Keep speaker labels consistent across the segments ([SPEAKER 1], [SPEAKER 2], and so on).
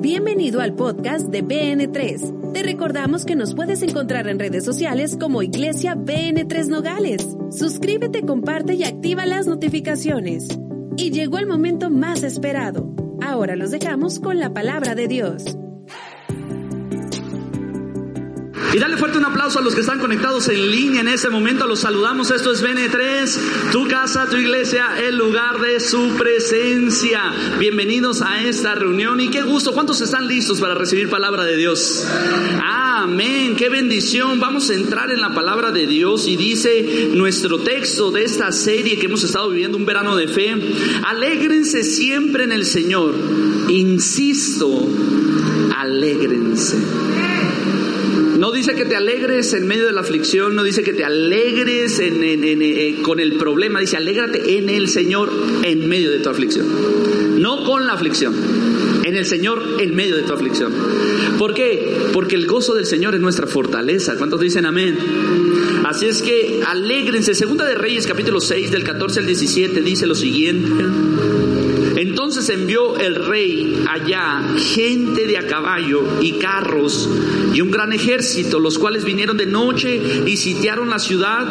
[SPEAKER 1] Bienvenido al podcast de BN3. Te recordamos que nos puedes encontrar en redes sociales como Iglesia BN3 Nogales. Suscríbete, comparte y activa las notificaciones. Y llegó el momento más esperado. Ahora los dejamos con la palabra de Dios.
[SPEAKER 2] Y dale fuerte un aplauso a los que están conectados en línea en este momento. Los saludamos. Esto es BN3, tu casa, tu iglesia, el lugar de su presencia. Bienvenidos a esta reunión y qué gusto. ¿Cuántos están listos para recibir palabra de Dios? Amén. Qué bendición. Vamos a entrar en la palabra de Dios y dice nuestro texto de esta serie que hemos estado viviendo un verano de fe. Alégrense siempre en el Señor. Insisto, alégrense. Dice que te alegres en medio de la aflicción, no dice que te alegres eh, con el problema, dice alégrate en el Señor en medio de tu aflicción. No con la aflicción, en el Señor en medio de tu aflicción. ¿Por qué? Porque el gozo del Señor es nuestra fortaleza. ¿Cuántos dicen amén? Así es que alégrense. Segunda de Reyes capítulo 6 del 14 al 17 dice lo siguiente. Entonces envió el rey allá gente de a caballo y carros y un gran ejército, los cuales vinieron de noche y sitiaron la ciudad.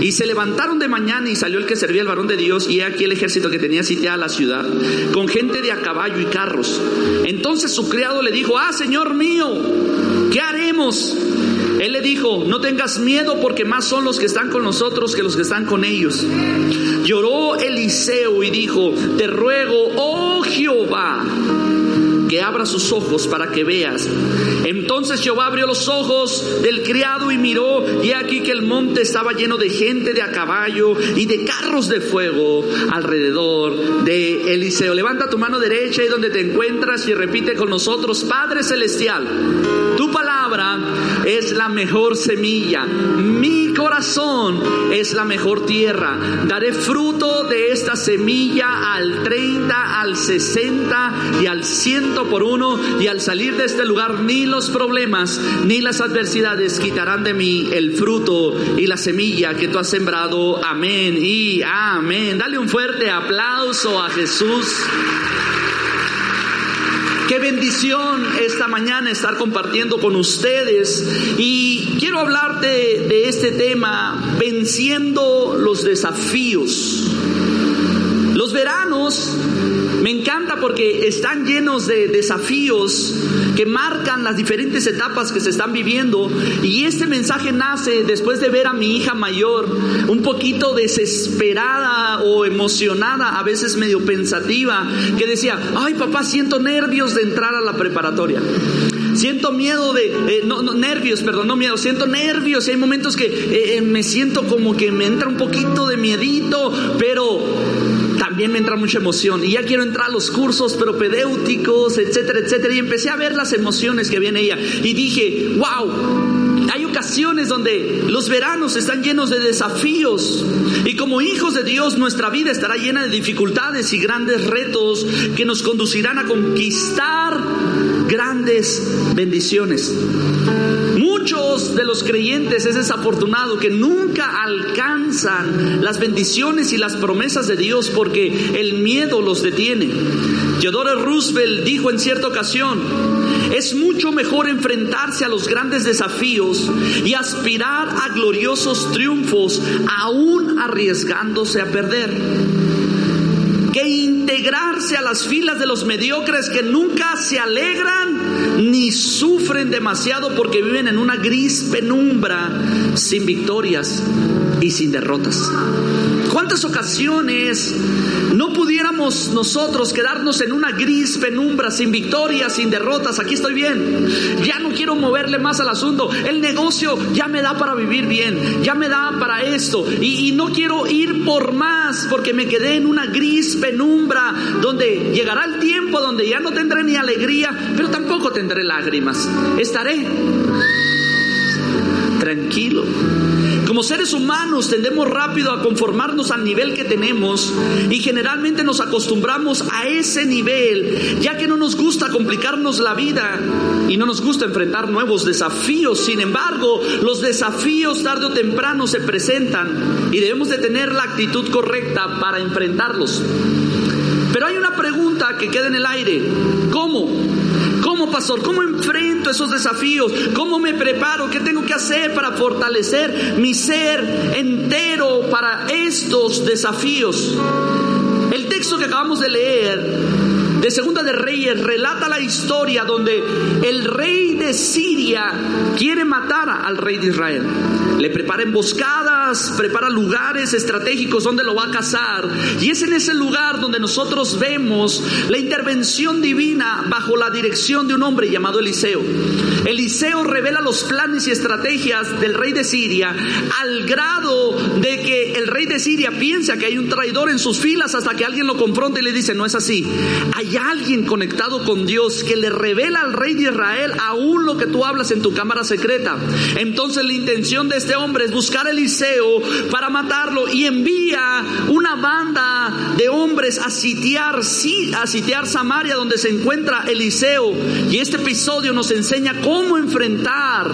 [SPEAKER 2] Y se levantaron de mañana y salió el que servía al varón de Dios y aquí el ejército que tenía sitiada la ciudad, con gente de a caballo y carros. Entonces su criado le dijo, ah, Señor mío, ¿qué haremos? Él le dijo, no tengas miedo porque más son los que están con nosotros que los que están con ellos. Lloró Eliseo y dijo, te ruego, oh Jehová, que abra sus ojos para que veas. Entonces Jehová abrió los ojos del criado y miró, aquí que el monte estaba lleno de gente de a caballo y de carros de fuego alrededor de Eliseo. Levanta tu mano derecha y donde te encuentras y repite con nosotros, Padre Celestial, tu palabra es la mejor semilla, mi corazón es la mejor tierra. Daré fruto de esta semilla al 30, al 60 y al 100 por uno y al salir de este lugar ni los problemas ni las adversidades quitarán de mí el fruto y la semilla que tú has sembrado. Amén y amén. Dale un fuerte aplauso a Jesús. Qué bendición esta mañana estar compartiendo con ustedes y quiero hablarte de este tema, venciendo los desafíos. Los veranos encanta porque están llenos de desafíos que marcan las diferentes etapas que se están viviendo. Y este mensaje nace después de ver a mi hija mayor un poquito desesperada o emocionada, a veces medio pensativa, que decía, ay papá, siento nervios de entrar a la preparatoria. Siento miedo de, eh, no, nervios, perdón, no miedo, siento nervios y hay momentos que eh, eh, me siento como que me entra un poquito de miedito, pero también me entra mucha emoción y ya quiero entrar a los cursos propedéuticos, etcétera, etcétera. Y empecé a ver las emociones que había en ella y dije, wow, hay ocasiones donde los veranos están llenos de desafíos y como hijos de Dios nuestra vida estará llena de dificultades y grandes retos que nos conducirán a conquistar grandes bendiciones. Muchos de los creyentes es desafortunado que nunca alcanzan las bendiciones y las promesas de Dios porque el miedo los detiene. Theodore Roosevelt dijo en cierta ocasión, es mucho mejor enfrentarse a los grandes desafíos y aspirar a gloriosos triunfos aún arriesgándose a perder que integrarse a las filas de los mediocres que nunca se alegran ni sufren demasiado porque viven en una gris penumbra sin victorias y sin derrotas. ¿Cuántas ocasiones no pudiéramos nosotros quedarnos en una gris penumbra, sin victorias, sin derrotas? Aquí estoy bien. Ya no quiero moverle más al asunto. El negocio ya me da para vivir bien. Ya me da para esto. Y, y no quiero ir por más porque me quedé en una gris penumbra donde llegará el tiempo donde ya no tendré ni alegría, pero tampoco tendré lágrimas. Estaré tranquilo. Como seres humanos tendemos rápido a conformarnos al nivel que tenemos y generalmente nos acostumbramos a ese nivel, ya que no nos gusta complicarnos la vida y no nos gusta enfrentar nuevos desafíos. Sin embargo, los desafíos tarde o temprano se presentan y debemos de tener la actitud correcta para enfrentarlos. Pero hay una pregunta que queda en el aire. ¿Cómo? ¿Cómo, pastor? ¿Cómo enfrento esos desafíos? ¿Cómo me preparo? ¿Qué tengo que hacer para fortalecer mi ser entero para estos desafíos? El texto que acabamos de leer de Segunda de Reyes relata la historia donde el rey de Siria quiere matar al rey de Israel. Le prepara prepara lugares estratégicos donde lo va a cazar. Y es en ese lugar donde nosotros vemos la intervención divina bajo la dirección de un hombre llamado Eliseo. Eliseo revela los planes y estrategias del rey de Siria al grado de que el rey de Siria piensa que hay un traidor en sus filas hasta que alguien lo confronta y le dice, no es así. Hay alguien conectado con Dios que le revela al rey de Israel aún lo que tú hablas en tu cámara secreta. Entonces la intención de este hombre es buscar a Eliseo para matarlo y envía una banda de hombres a sitiar, a sitiar Samaria donde se encuentra Eliseo. Y este episodio nos enseña cómo enfrentar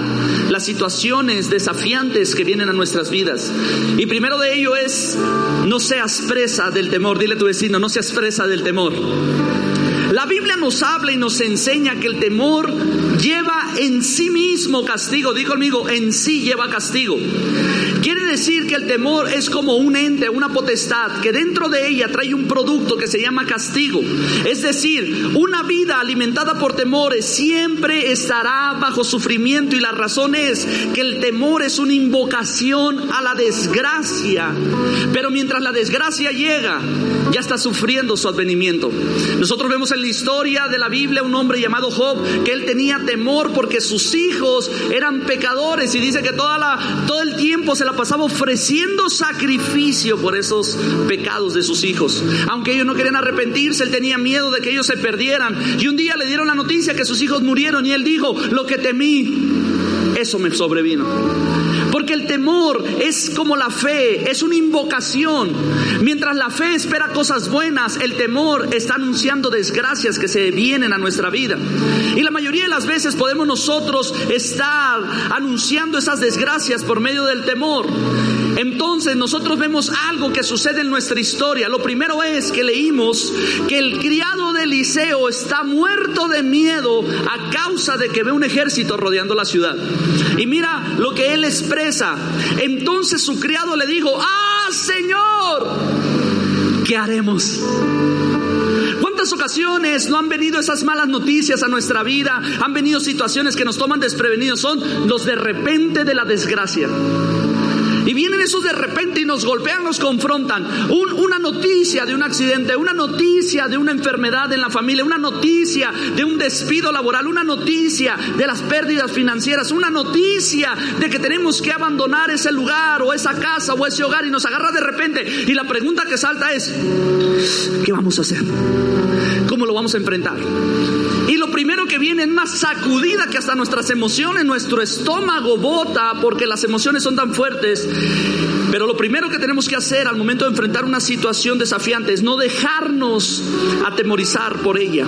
[SPEAKER 2] las situaciones desafiantes que vienen a nuestras vidas. Y primero de ello es, no seas presa del temor. Dile a tu vecino, no seas presa del temor. La Biblia nos habla y nos enseña que el temor lleva en sí mismo castigo. Digo conmigo, en sí lleva castigo. Quiere decir que el temor es como un ente, una potestad, que dentro de ella trae un producto que se llama castigo. Es decir, una vida alimentada por temores siempre estará bajo sufrimiento y la razón es que el temor es una invocación a la desgracia. Pero mientras la desgracia llega, ya está sufriendo su advenimiento. Nosotros vemos en la historia de la Biblia un hombre llamado Job que él tenía temor porque sus hijos eran pecadores y dice que toda la, todo el tiempo se la pasaba ofreciendo sacrificio por esos pecados de sus hijos. Aunque ellos no querían arrepentirse, él tenía miedo de que ellos se perdieran. Y un día le dieron la noticia que sus hijos murieron y él dijo, lo que temí, eso me sobrevino. El temor es como la fe, es una invocación. Mientras la fe espera cosas buenas, el temor está anunciando desgracias que se vienen a nuestra vida. Y la mayoría de las veces podemos nosotros estar anunciando esas desgracias por medio del temor. Entonces nosotros vemos algo que sucede en nuestra historia. Lo primero es que leímos que el criado de Eliseo está muerto de miedo a causa de que ve un ejército rodeando la ciudad. Y mira lo que él expresa. Entonces su criado le dijo, ah, Señor, ¿qué haremos? ¿Cuántas ocasiones no han venido esas malas noticias a nuestra vida? Han venido situaciones que nos toman desprevenidos. Son los de repente de la desgracia. Esos de repente y nos golpean, nos confrontan. una noticia de un accidente, una noticia de una enfermedad en la familia, una noticia de un despido laboral, una noticia de las pérdidas financieras, una noticia de que tenemos que abandonar ese lugar o esa casa o ese hogar y nos agarra de repente. Y la pregunta que salta es, ¿qué vamos a hacer? ¿Cómo lo vamos a enfrentar? Primero que viene es una sacudida que hasta nuestras emociones, nuestro estómago bota porque las emociones son tan fuertes. Pero lo primero que tenemos que hacer al momento de enfrentar una situación desafiante es no dejarnos atemorizar por ella.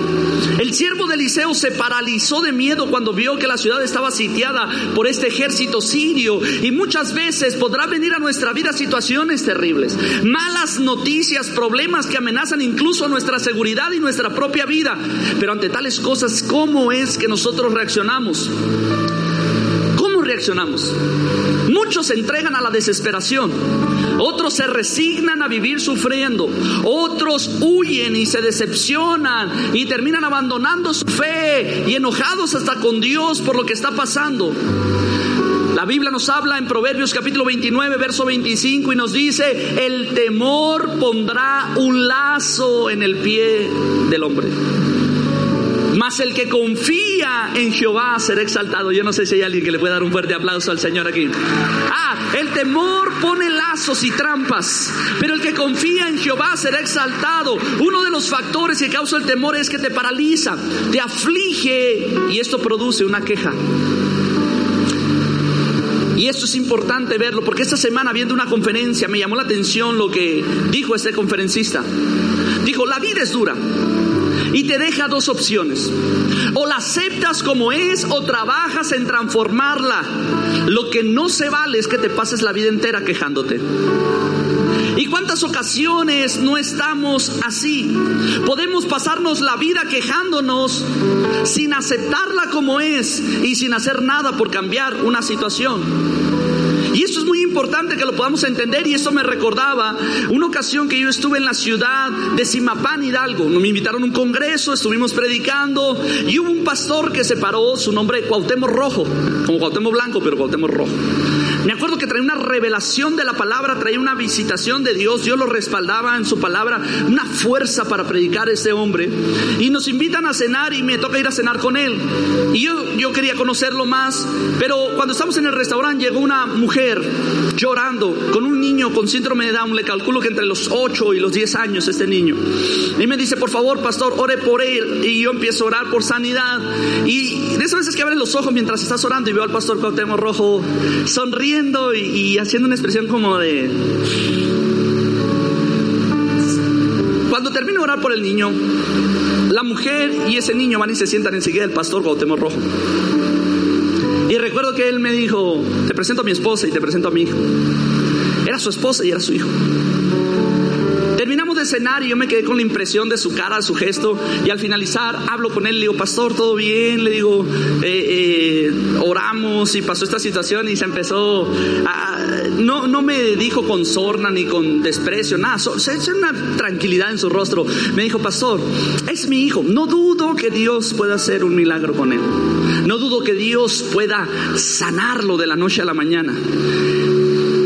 [SPEAKER 2] El siervo de Eliseo se paralizó de miedo cuando vio que la ciudad estaba sitiada por este ejército sirio y muchas veces podrá venir a nuestra vida situaciones terribles, malas noticias, problemas que amenazan incluso nuestra seguridad y nuestra propia vida. Pero ante tales cosas, ¿cómo es que nosotros reaccionamos? Muchos se entregan a la desesperación, otros se resignan a vivir sufriendo, otros huyen y se decepcionan y terminan abandonando su fe y enojados hasta con Dios por lo que está pasando. La Biblia nos habla en Proverbios capítulo 29, verso 25 y nos dice, el temor pondrá un lazo en el pie del hombre. Mas el que confía en Jehová será exaltado. Yo no sé si hay alguien que le pueda dar un fuerte aplauso al Señor aquí. Ah, el temor pone lazos y trampas, pero el que confía en Jehová será exaltado. Uno de los factores que causa el temor es que te paraliza, te aflige y esto produce una queja. Y esto es importante verlo, porque esta semana viendo una conferencia me llamó la atención lo que dijo este conferencista. Dijo, la vida es dura y te deja dos opciones. O la aceptas como es o trabajas en transformarla. Lo que no se vale es que te pases la vida entera quejándote. ¿Y cuántas ocasiones no estamos así? Podemos pasarnos la vida quejándonos sin aceptarla como es y sin hacer nada por cambiar una situación. Importante que lo podamos entender y eso me recordaba una ocasión que yo estuve en la ciudad de Simapán, Hidalgo. Me invitaron a un congreso, estuvimos predicando y hubo un pastor que se paró, su nombre Cuauhtémoc Rojo, como Cuauhtémoc Blanco, pero Cuauhtémoc Rojo. Me acuerdo que traía una revelación de la palabra, traía una visitación de Dios, Dios lo respaldaba en su palabra, una fuerza para predicar a ese hombre. Y nos invitan a cenar y me toca ir a cenar con él. Y yo, yo quería conocerlo más, pero cuando estamos en el restaurante llegó una mujer llorando con un niño con síndrome de Down, le calculo que entre los 8 y los 10 años este niño. Y me dice, por favor, pastor, ore por él. Y yo empiezo a orar por sanidad. Y de esas veces que abren los ojos mientras estás orando y veo al pastor Cuauhtémoc Rojo y, haciendo una expresión como de... Cuando termino de orar por el niño, la mujer y ese niño van y se sientan enseguida el pastor Gautemo Rojo. Y recuerdo que él me dijo, te presento a mi esposa y te presento a mi hijo. Era su esposa y era su hijo. De cenar y yo me quedé con la impresión de su cara, su gesto. Y al finalizar hablo con él, le digo, pastor, ¿todo bien? Le digo, eh, eh, oramos y pasó esta situación y se empezó a... No, no me dijo con sorna ni con desprecio, nada. Se una tranquilidad en su rostro. Me dijo, pastor, es mi hijo. No dudo que Dios pueda hacer un milagro con él. No dudo que Dios pueda sanarlo de la noche a la mañana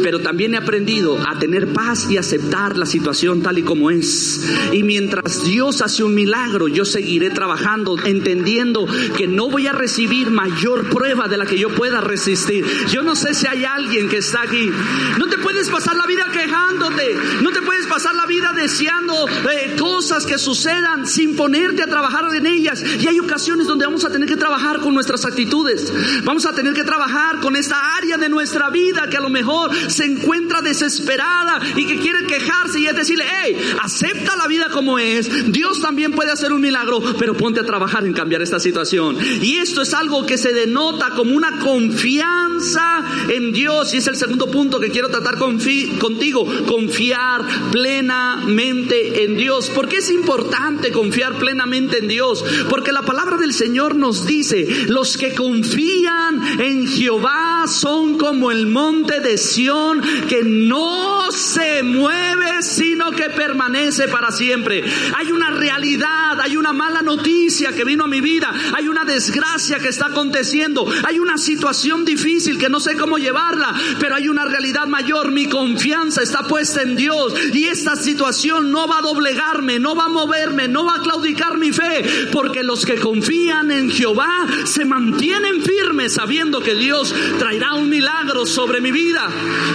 [SPEAKER 2] pero también he aprendido a tener paz y aceptar la situación tal y como es. Y mientras Dios hace un milagro, yo seguiré trabajando, entendiendo que no voy a recibir mayor prueba de la que yo pueda resistir. Yo no sé si hay alguien que está aquí. No te puedes pasar la vida quejándote, no te puedes pasar la vida deseando eh, cosas que sucedan sin ponerte a trabajar en ellas. Y hay ocasiones donde vamos a tener que trabajar con nuestras actitudes. Vamos a tener que trabajar con esta área de nuestra vida que a lo mejor se encuentra desesperada y que quiere quejarse y es decirle, hey, acepta la vida como es. Dios también puede hacer un milagro, pero ponte a trabajar en cambiar esta situación. Y esto es algo que se denota como una confianza en Dios. Y es el segundo punto que quiero tratar contigo, confiar plenamente en Dios. ¿Por qué es importante confiar plenamente en Dios? Porque la palabra del Señor nos dice, los que confían en Jehová son como el monte de Sión que no se mueve, sino que permanece para siempre. Hay una realidad, hay una mala noticia que vino a mi vida, hay una desgracia que está aconteciendo, hay una situación difícil que no sé cómo llevarla, pero hay una realidad mayor. Mi confianza está puesta en Dios y esta situación no va a doblegarme, no va a moverme, no va a claudicar mi fe, porque los que confían en Jehová se mantienen firmes sabiendo que Dios traerá un milagro sobre mi vida.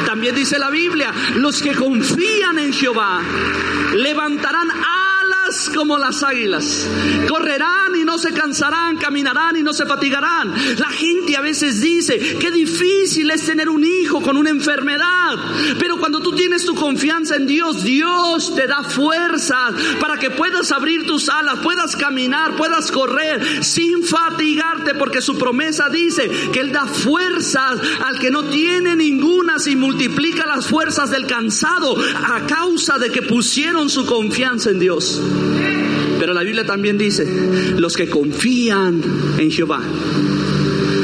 [SPEAKER 2] También dice la Biblia, los que confían en Jehová levantarán como las águilas. Correrán y no se cansarán, caminarán y no se fatigarán. La gente a veces dice, qué difícil es tener un hijo con una enfermedad. Pero cuando tú tienes tu confianza en Dios, Dios te da fuerzas para que puedas abrir tus alas, puedas caminar, puedas correr sin fatigarte, porque su promesa dice que Él da fuerzas al que no tiene ninguna y multiplica las fuerzas del cansado a causa de que pusieron su confianza en Dios. Pero la Biblia también dice, los que confían en Jehová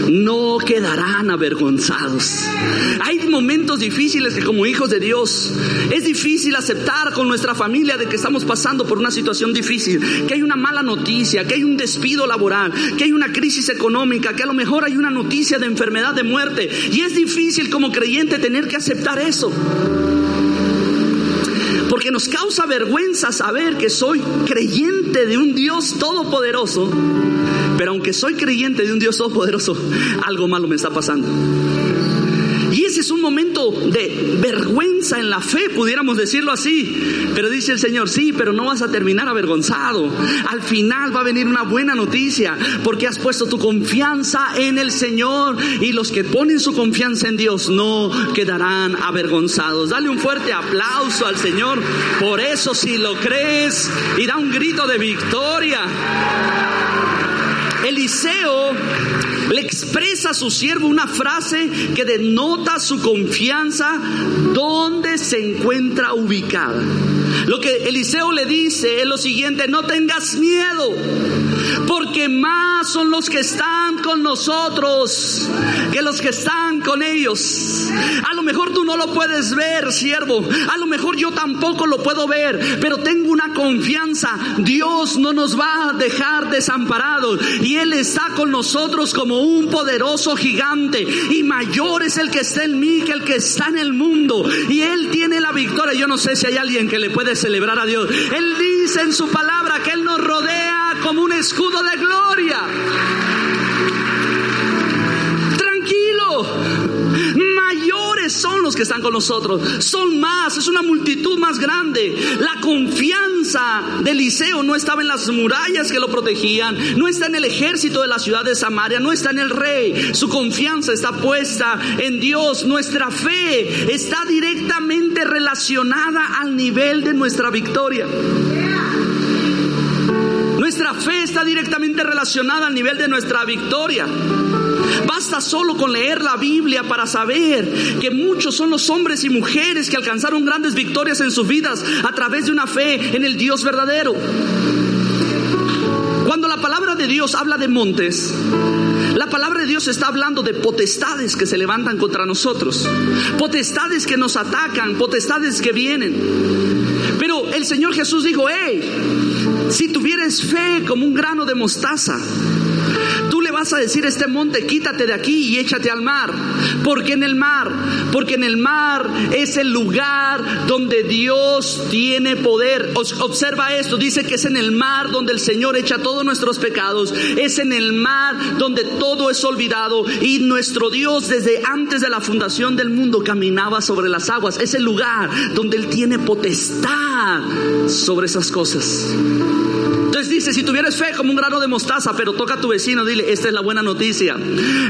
[SPEAKER 2] no quedarán avergonzados. Hay momentos difíciles que como hijos de Dios es difícil aceptar con nuestra familia de que estamos pasando por una situación difícil, que hay una mala noticia, que hay un despido laboral, que hay una crisis económica, que a lo mejor hay una noticia de enfermedad, de muerte. Y es difícil como creyente tener que aceptar eso. Porque nos causa vergüenza saber que soy creyente de un Dios todopoderoso, pero aunque soy creyente de un Dios todopoderoso, algo malo me está pasando. Un momento de vergüenza en la fe, pudiéramos decirlo así. Pero dice el Señor, sí, pero no vas a terminar avergonzado. Al final va a venir una buena noticia, porque has puesto tu confianza en el Señor y los que ponen su confianza en Dios no quedarán avergonzados. Dale un fuerte aplauso al Señor. Por eso si lo crees y da un grito de victoria. Eliseo le expresa a su siervo una frase que denota su confianza donde se encuentra ubicada. Lo que Eliseo le dice es lo siguiente, no tengas miedo, porque más son los que están con nosotros que los que están con ellos. A lo mejor tú no lo puedes ver, siervo, a lo mejor yo tampoco lo puedo ver, pero tengo una confianza, Dios no nos va a dejar desamparados y Él está con nosotros como un poderoso gigante y mayor es el que está en mí que el que está en el mundo y Él tiene la victoria. Yo no sé si hay alguien que le puede celebrar a Dios. Él dice en su palabra que Él nos rodea como un escudo de gloria. Son los que están con nosotros, son más, es una multitud más grande. La confianza de Eliseo no estaba en las murallas que lo protegían, no está en el ejército de la ciudad de Samaria, no está en el rey, su confianza está puesta en Dios. Nuestra fe está directamente relacionada al nivel de nuestra victoria. Nuestra fe está directamente relacionada al nivel de nuestra victoria. Basta solo con leer la Biblia para saber que muchos son los hombres y mujeres que alcanzaron grandes victorias en sus vidas a través de una fe en el Dios verdadero. Cuando la palabra de Dios habla de montes, la palabra de Dios está hablando de potestades que se levantan contra nosotros, potestades que nos atacan, potestades que vienen. Pero el Señor Jesús dijo, hey, si tuvieres fe como un grano de mostaza, vas a decir este monte, quítate de aquí y échate al mar. porque en el mar? Porque en el mar es el lugar donde Dios tiene poder. Observa esto, dice que es en el mar donde el Señor echa todos nuestros pecados. Es en el mar donde todo es olvidado y nuestro Dios desde antes de la fundación del mundo caminaba sobre las aguas. Es el lugar donde Él tiene potestad sobre esas cosas. Dice, si tuvieras fe como un grano de mostaza, pero toca a tu vecino, dile, esta es la buena noticia.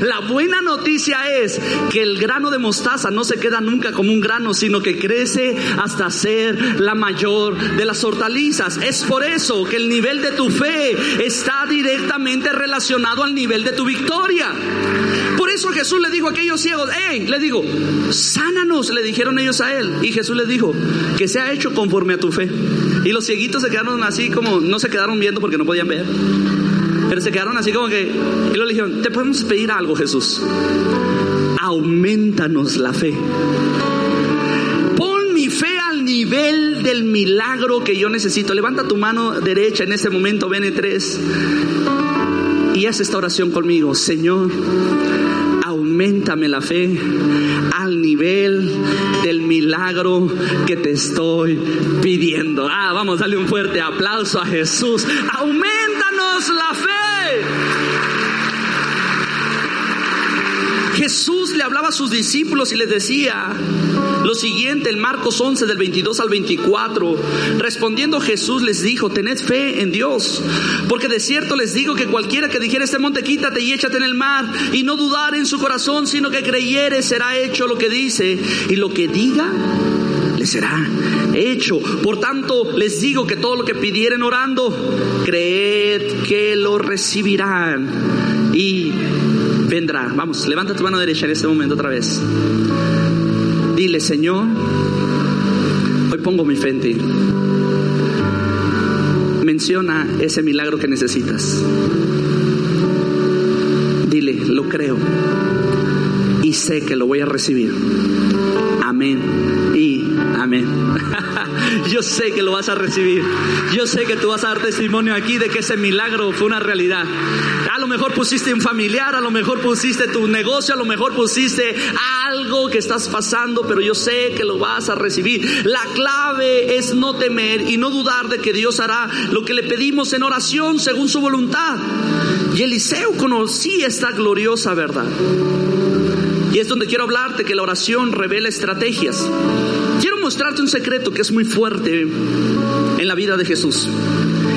[SPEAKER 2] La buena noticia es que el grano de mostaza no se queda nunca como un grano, sino que crece hasta ser la mayor de las hortalizas. Es por eso que el nivel de tu fe está directamente relacionado al nivel de tu victoria. Eso Jesús le dijo a aquellos ciegos, hey, le digo, sánanos, le dijeron ellos a él. Y Jesús les dijo, que sea hecho conforme a tu fe. Y los cieguitos se quedaron así como, no se quedaron viendo porque no podían ver. Pero se quedaron así como que, y le dijeron, te podemos pedir algo Jesús. Aumentanos la fe. Pon mi fe al nivel del milagro que yo necesito. Levanta tu mano derecha en este momento, ven 3 y haz esta oración conmigo. Señor, aumentame la fe al nivel del milagro que te estoy pidiendo. Ah, vamos, darle un fuerte aplauso a Jesús. Aumentanos la fe. Jesús le hablaba a sus discípulos y les decía lo siguiente, en Marcos 11 del 22 al 24, respondiendo Jesús les dijo, tened fe en Dios, porque de cierto les digo que cualquiera que dijera este monte, quítate y échate en el mar, y no dudar en su corazón, sino que creyere, será hecho lo que dice, y lo que diga, le será hecho. Por tanto, les digo que todo lo que pidieren orando, creed que lo recibirán. Y vendrá. Vamos, levanta tu mano derecha en este momento otra vez. Dile, Señor, hoy pongo mi fe en ti. Menciona ese milagro que necesitas. Dile, lo creo y sé que lo voy a recibir. Amén y amén. Yo sé que lo vas a recibir. Yo sé que tú vas a dar testimonio aquí de que ese milagro fue una realidad. A lo mejor pusiste un familiar, a lo mejor pusiste tu negocio, a lo mejor pusiste algo que estás pasando, pero yo sé que lo vas a recibir. La clave es no temer y no dudar de que Dios hará lo que le pedimos en oración según su voluntad. Y Eliseo conocía esta gloriosa verdad. Y es donde quiero hablarte que la oración revela estrategias. Quiero mostrarte un secreto que es muy fuerte en la vida de Jesús.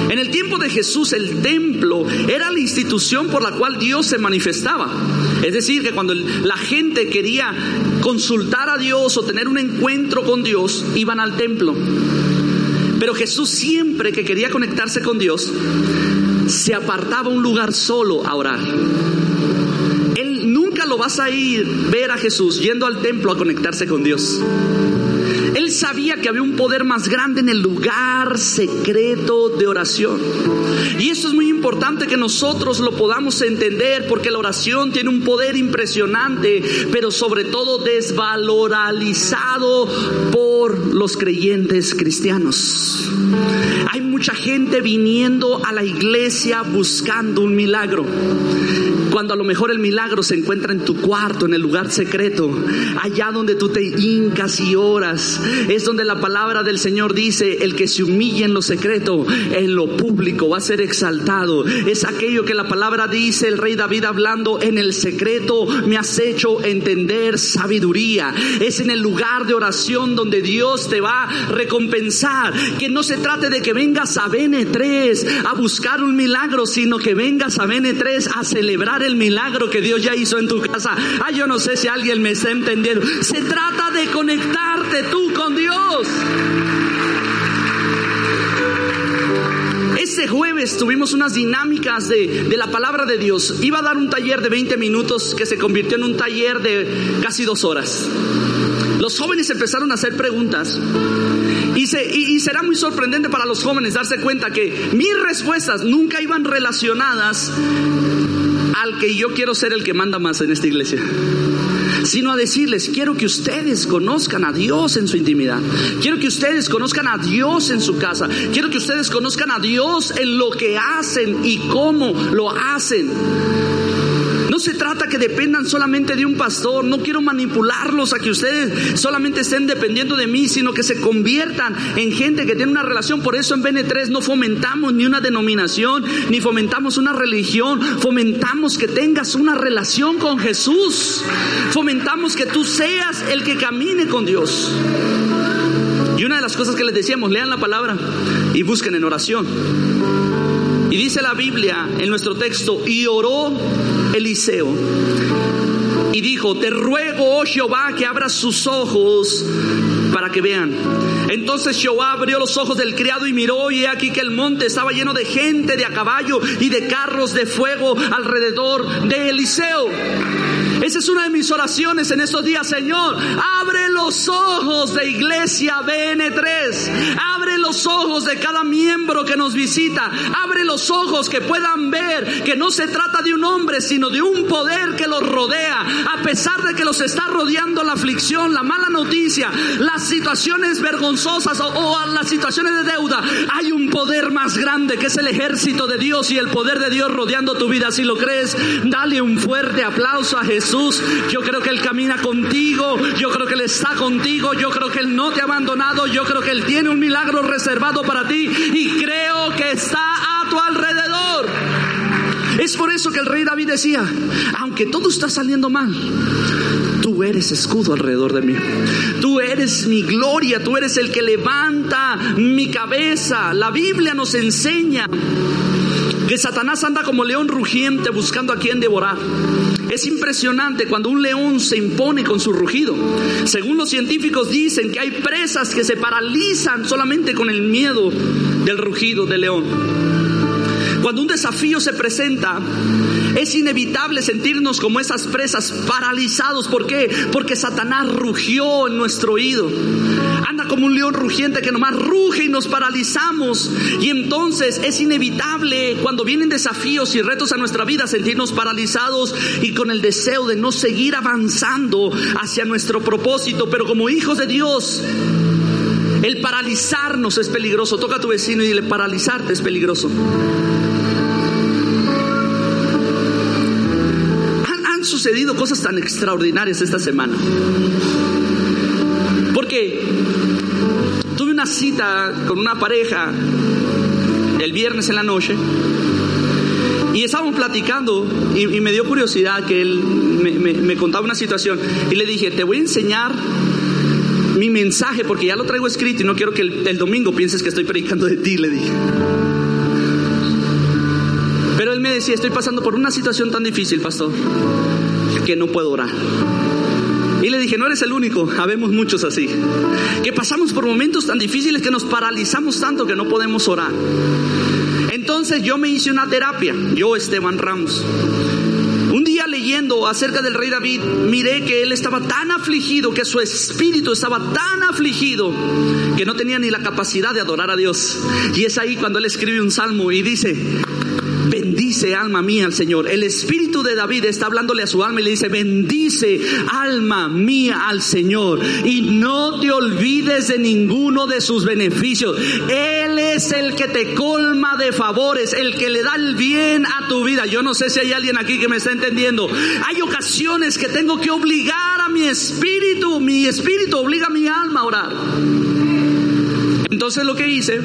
[SPEAKER 2] En el tiempo de Jesús el templo era la institución por la cual Dios se manifestaba. Es decir, que cuando la gente quería consultar a Dios o tener un encuentro con Dios, iban al templo. Pero Jesús siempre que quería conectarse con Dios, se apartaba un lugar solo a orar. Él nunca lo vas a ir ver a Jesús yendo al templo a conectarse con Dios. Él sabía que había un poder más grande en el lugar secreto de oración. Y eso es muy importante que nosotros lo podamos entender porque la oración tiene un poder impresionante, pero sobre todo desvalorizado por los creyentes cristianos. Hay mucha gente viniendo a la iglesia buscando un milagro cuando a lo mejor el milagro se encuentra en tu cuarto, en el lugar secreto, allá donde tú te hincas y oras, es donde la palabra del Señor dice, el que se humilla en lo secreto, en lo público va a ser exaltado. Es aquello que la palabra dice el rey David hablando, en el secreto me has hecho entender sabiduría. Es en el lugar de oración donde Dios te va a recompensar. Que no se trate de que vengas a BN3 a buscar un milagro, sino que vengas a BN3 a celebrar el milagro que Dios ya hizo en tu casa. Ah, yo no sé si alguien me está entendiendo. Se trata de conectarte tú con Dios. Este jueves tuvimos unas dinámicas de, de, la palabra de Dios. Iba a dar un taller de 20 minutos que se convirtió en un taller de casi dos horas. Los jóvenes empezaron a hacer preguntas y, será muy sorprendente para los jóvenes darse cuenta que mis respuestas nunca iban relacionadas al que yo quiero ser el que manda más en esta iglesia sino a decirles, quiero que ustedes conozcan a Dios en su intimidad, quiero que ustedes conozcan a Dios en su casa, quiero que ustedes conozcan a Dios en lo que hacen y cómo lo hacen. Se trata que dependan solamente de un pastor, no quiero manipularlos a que ustedes solamente estén dependiendo de mí, sino que se conviertan en gente que tiene una relación. Por eso en BN3 no fomentamos ni una denominación, ni fomentamos una religión, fomentamos que tengas una relación con Jesús, fomentamos que tú seas el que camine con Dios. Y una de las cosas que les decíamos, lean la palabra y busquen en oración. Y dice la Biblia en nuestro texto, y oró Eliseo y dijo, te ruego, oh Jehová, que abras sus ojos para que vean. Entonces Jehová abrió los ojos del criado y miró y he aquí que el monte estaba lleno de gente de a caballo y de carros de fuego alrededor de Eliseo. Esa es una de mis oraciones en estos días, Señor. Abre los ojos de Iglesia BN3. Abre los ojos de cada miembro que nos visita. Abre los ojos que puedan ver que no se trata de un hombre, sino de un poder que los rodea. A pesar de que los está rodeando la aflicción, la mala noticia, las situaciones vergonzosas o, o las situaciones de deuda, hay un poder más grande que es el ejército de Dios y el poder de Dios rodeando tu vida. Si lo crees, dale un fuerte aplauso a Jesús. Yo creo que Él camina contigo, yo creo que Él está contigo, yo creo que Él no te ha abandonado, yo creo que Él tiene un milagro reservado para ti y creo que está a tu alrededor. Es por eso que el rey David decía, aunque todo está saliendo mal, tú eres escudo alrededor de mí. Tú eres mi gloria, tú eres el que levanta mi cabeza. La Biblia nos enseña que Satanás anda como león rugiente buscando a quien devorar. Es impresionante cuando un león se impone con su rugido. Según los científicos dicen que hay presas que se paralizan solamente con el miedo del rugido del león. Cuando un desafío se presenta, es inevitable sentirnos como esas presas paralizados. ¿Por qué? Porque Satanás rugió en nuestro oído. Anda como un león rugiente que nomás ruge y nos paralizamos. Y entonces es inevitable cuando vienen desafíos y retos a nuestra vida sentirnos paralizados y con el deseo de no seguir avanzando hacia nuestro propósito. Pero como hijos de Dios, el paralizarnos es peligroso. Toca a tu vecino y dile, paralizarte es peligroso. Han, sucedido cosas tan extraordinarias esta semana. Porque tuve una cita con una pareja el viernes en la noche y estábamos platicando y, me dio curiosidad que él me contaba una situación y le dije, te voy a enseñar mi mensaje, porque ya lo traigo escrito y no quiero que el, el, domingo pienses que estoy predicando de ti, le dije. Decía, estoy pasando por una situación tan difícil, pastor, que no puedo orar. Y le dije, no eres el único, habemos muchos así, que pasamos por momentos tan difíciles que nos paralizamos tanto que no podemos orar. Entonces yo me hice una terapia, yo Esteban Ramos. Un día leyendo acerca del rey David, miré que él estaba tan afligido, que su espíritu estaba tan afligido, que no tenía ni la capacidad de adorar a Dios. Y es ahí cuando él escribe un salmo y dice, alma mía al Señor. El espíritu de David está hablándole a su alma y le dice, bendice alma mía al Señor. Y no te olvides de ninguno de sus beneficios. Él es el que te colma de favores, el que le da el bien a tu vida. Yo no sé si hay alguien aquí que me está entendiendo. Hay ocasiones que tengo que obligar a mi espíritu, mi espíritu obliga a mi alma a orar. Entonces lo que hice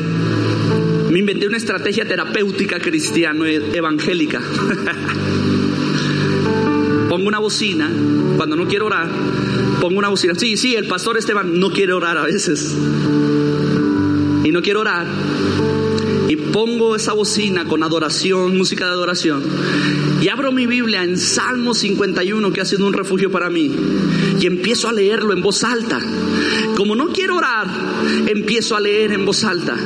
[SPEAKER 2] me inventé una estrategia terapéutica cristiano evangélica. pongo una bocina, cuando no quiero orar, pongo una bocina. Sí, sí, el pastor Esteban no quiere orar a veces. Y no quiero orar. Y pongo esa bocina con adoración, música de adoración. Y abro mi Biblia en Salmo 51, que ha sido un refugio para mí. Y empiezo a leerlo en voz alta. Como no quiero orar, empiezo a leer en voz alta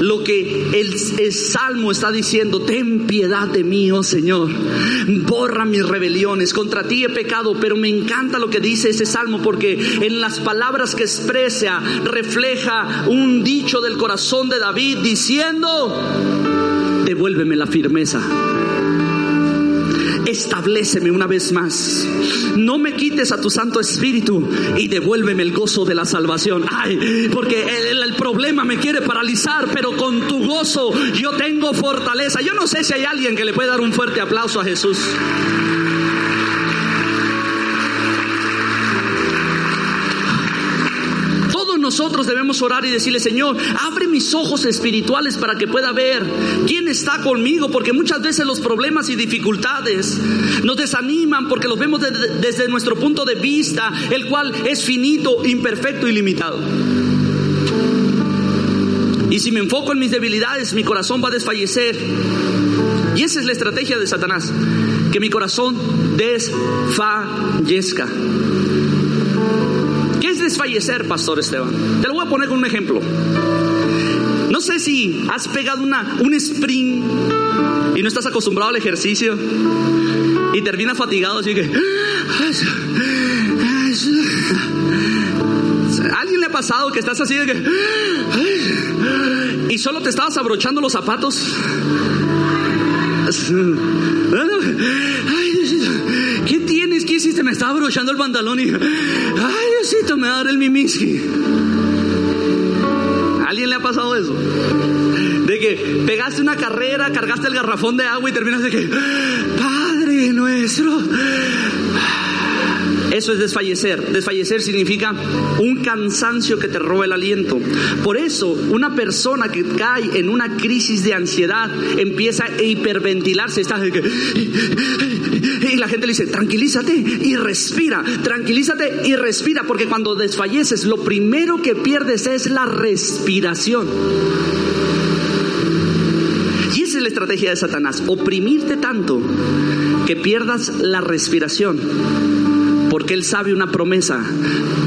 [SPEAKER 2] lo que el, salmo está diciendo. Ten piedad de mí, oh Señor. Borra mis rebeliones. Contra ti he pecado, pero me encanta lo que dice ese salmo porque en las palabras que expresa refleja un dicho del corazón de David diciendo, devuélveme la firmeza estableceme una vez más. No me quites a tu Santo Espíritu y devuélveme el gozo de la salvación. Ay, porque el, el, problema me quiere paralizar, pero con tu gozo yo tengo fortaleza. Yo no sé si hay alguien que le puede dar un fuerte aplauso a Jesús. Nosotros debemos orar y decirle, Señor, abre mis ojos espirituales para que pueda ver quién está conmigo, porque muchas veces los problemas y dificultades nos desaniman porque los vemos desde nuestro punto de vista, el cual es finito, imperfecto y limitado. Y si me enfoco en mis debilidades, mi corazón va a desfallecer. Y esa es la estrategia de Satanás, que mi corazón desfallezca desfallecer, Pastor Esteban? Te lo voy a poner con un ejemplo. No sé si has pegado una, un sprint y no estás acostumbrado al ejercicio y terminas fatigado así que... alguien le ha pasado que estás así de que... Y solo te estabas abrochando los zapatos? ¿qué tienes? ¿Qué hiciste? Me estaba abrochando el pantalón y, ay Me va a dar el mimiski. alguien le ha pasado eso? De que pegaste una carrera, cargaste el garrafón de agua y terminas de que, Padre nuestro, eso es desfallecer. Desfallecer significa un cansancio que te roba el aliento. Por eso, una persona que cae en una crisis de ansiedad empieza a hiperventilarse. Y la gente le dice, tranquilízate y respira, tranquilízate y respira, porque cuando desfalleces, lo primero que pierdes es la respiración. Y esa es la estrategia de Satanás, oprimirte tanto que pierdas la respiración porque Él sabe una promesa.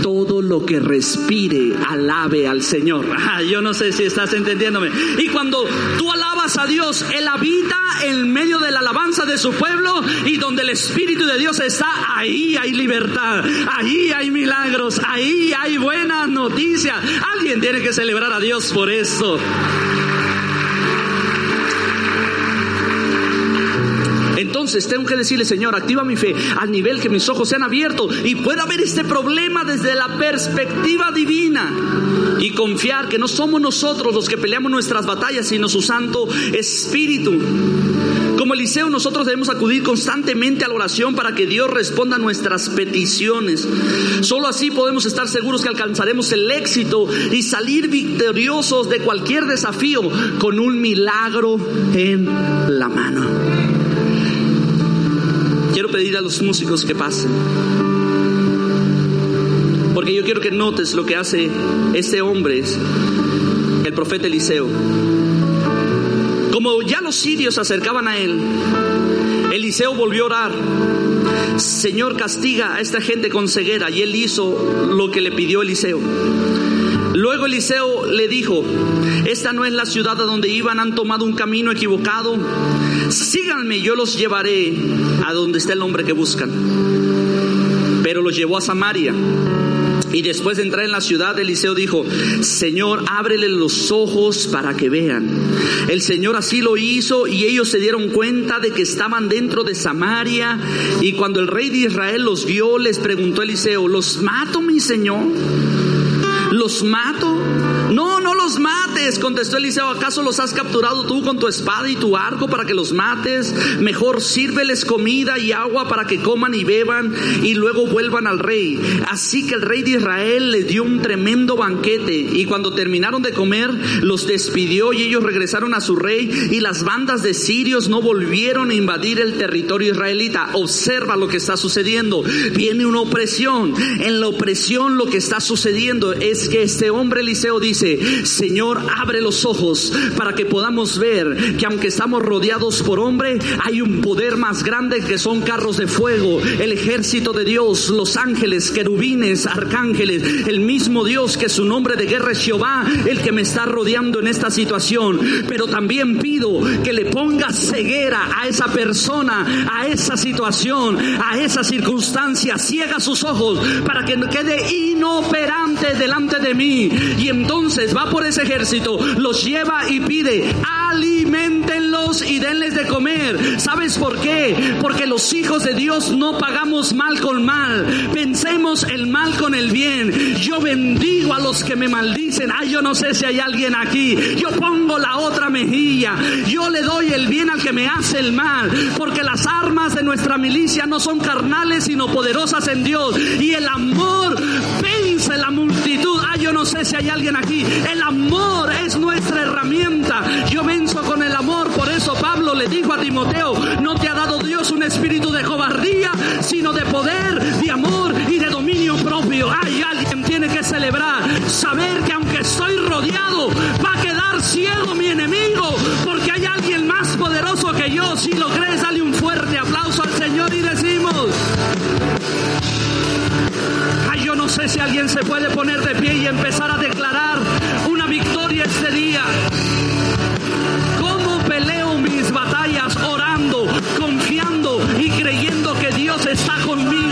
[SPEAKER 2] Todo lo que respire, alabe al Señor. Yo no sé si estás entendiéndome. Y cuando tú alabas a Dios, Él habita en medio de la alabanza de su pueblo y donde el Espíritu de Dios está, ahí hay libertad, ahí hay milagros, ahí hay buenas noticias. Alguien tiene que celebrar a Dios por eso. Entonces tengo que decirle, Señor, activa mi fe al nivel que mis ojos sean abiertos y pueda ver este problema desde la perspectiva divina y confiar que no somos nosotros los que peleamos nuestras batallas, sino su Santo Espíritu. Como Eliseo, nosotros debemos acudir constantemente a la oración para que Dios responda a nuestras peticiones. Solo así podemos estar seguros que alcanzaremos el éxito y salir victoriosos de cualquier desafío con un milagro en la mano. Quiero pedir a los músicos que pasen. Porque yo quiero que notes lo que hace este hombre, el profeta Eliseo. Como ya los sirios se acercaban a él, Eliseo volvió a orar. Señor, castiga a esta gente con ceguera. Y él hizo lo que le pidió Eliseo. Luego Eliseo le dijo, esta no es la ciudad a donde iban, han tomado un camino equivocado. Síganme, yo los llevaré a donde está el hombre que buscan. Pero los llevó a Samaria. Y después de entrar en la ciudad, Eliseo dijo, Señor, ábrele los ojos para que vean. El Señor así lo hizo y ellos se dieron cuenta de que estaban dentro de Samaria. Y cuando el rey de Israel los vio, les preguntó Eliseo, ¿los mato, mi Señor? ¿Los mato? Los mates, contestó Eliseo. ¿Acaso los has capturado tú con tu espada y tu arco para que los mates? Mejor sírveles comida y agua para que coman y beban y luego vuelvan al rey. Así que el rey de Israel les dio un tremendo banquete y cuando terminaron de comer los despidió y ellos regresaron a su rey y las bandas de sirios no volvieron a invadir el territorio israelita. Observa lo que está sucediendo. Viene una opresión. En la opresión lo que está sucediendo es que este hombre Eliseo dice, Señor, abre los ojos para que podamos ver que aunque estamos rodeados por hombre, hay un poder más grande que son carros de fuego, el ejército de Dios, los ángeles, querubines, arcángeles, el mismo Dios que su nombre de guerra es Jehová, el que me está rodeando en esta situación. Pero también pido que le ponga ceguera a esa persona, a esa situación, a esa circunstancia, ciega sus ojos para que quede inoperante delante de mí. Y entonces va por ese ejército, los lleva y pide, alimentenlos y denles de comer. ¿Sabes por qué? Porque los hijos de Dios no pagamos mal con mal. Pensemos el mal con el bien. Yo bendigo a los que me maldicen. Ay, yo no sé si hay alguien aquí. Yo pongo la otra mejilla. Yo le doy el bien al que me hace el mal. Porque las armas de nuestra milicia no son carnales, sino poderosas en Dios. Y el amor yo no sé si hay alguien aquí. El amor es nuestra herramienta. Yo venzo con el amor. Por eso Pablo le dijo a Timoteo, no te ha dado Dios un espíritu de cobardía, sino de poder, de amor y de dominio propio. Hay alguien tiene que celebrar, saber que aunque estoy rodeado, va a quedar ciego mi enemigo, porque hay alguien más poderoso que yo. Si lo crees, dale un sé si alguien se puede poner de pie y empezar a declarar una victoria este día. ¿Cómo peleo mis batallas orando, confiando y creyendo que Dios está conmigo?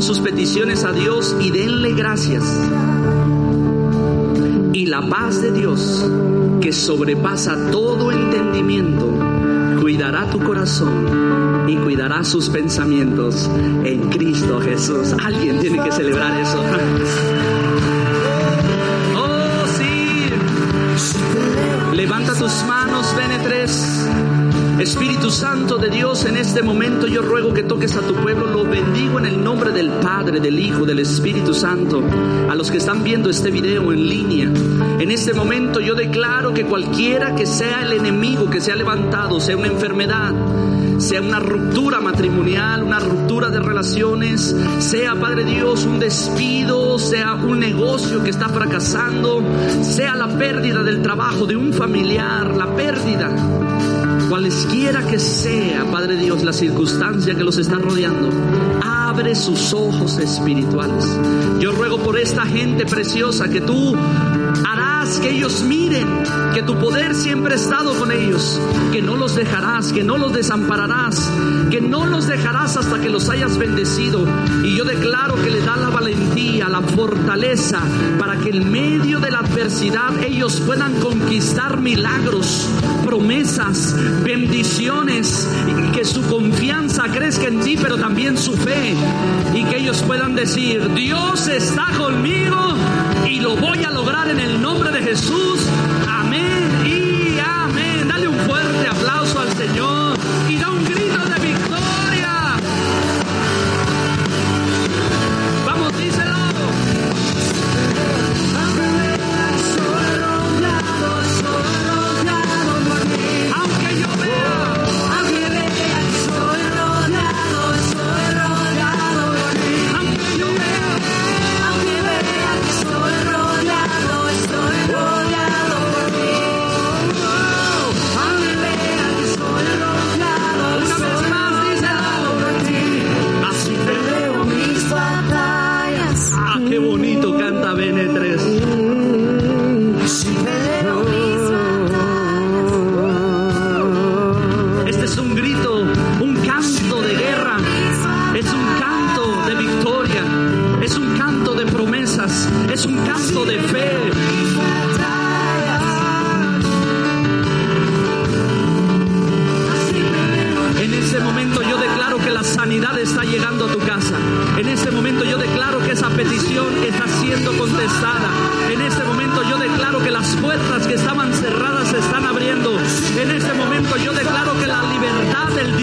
[SPEAKER 2] Sus peticiones a Dios y denle gracias. Y la paz de Dios, que sobrepasa todo entendimiento, cuidará tu corazón y cuidará sus pensamientos en Cristo Jesús. Alguien tiene que celebrar eso. Espíritu Santo de Dios, en este momento yo ruego que toques a tu pueblo, lo bendigo en el nombre del Padre, del Hijo, del Espíritu Santo, a los que están viendo este video en línea. En este momento yo declaro que cualquiera que sea el enemigo que se ha levantado, sea una enfermedad, sea una ruptura matrimonial, una ruptura de relaciones, sea, Padre Dios, un despido, sea un negocio que está fracasando, sea la pérdida del trabajo de un familiar, la pérdida, cualesquiera que sea, Padre Dios, la circunstancia que los está rodeando, abre sus ojos espirituales. Yo ruego por esta gente preciosa que tú harás que ellos miren que tu poder siempre ha estado con ellos, que no los dejarás, que no los desampararás, que no los dejarás hasta que los hayas bendecido. Y yo declaro que le da la valentía, la fortaleza, para que en medio de la adversidad ellos puedan conquistar milagros, promesas, bendiciones, que su confianza crezca en ti, pero también su fe, y que ellos puedan decir, Dios está conmigo y lo voy a lograr en el nombre de Jesús. Amén y amén. Dale un fuerte aplauso al Señor y da un grito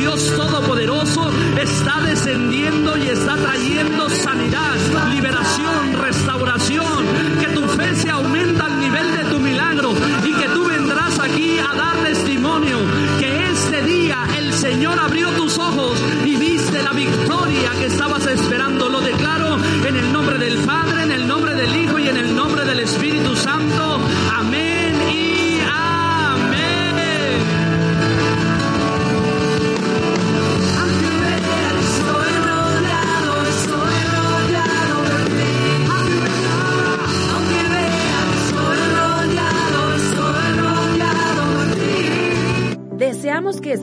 [SPEAKER 2] Dios Todopoderoso está descendiendo y está trayendo sanidad, liberación,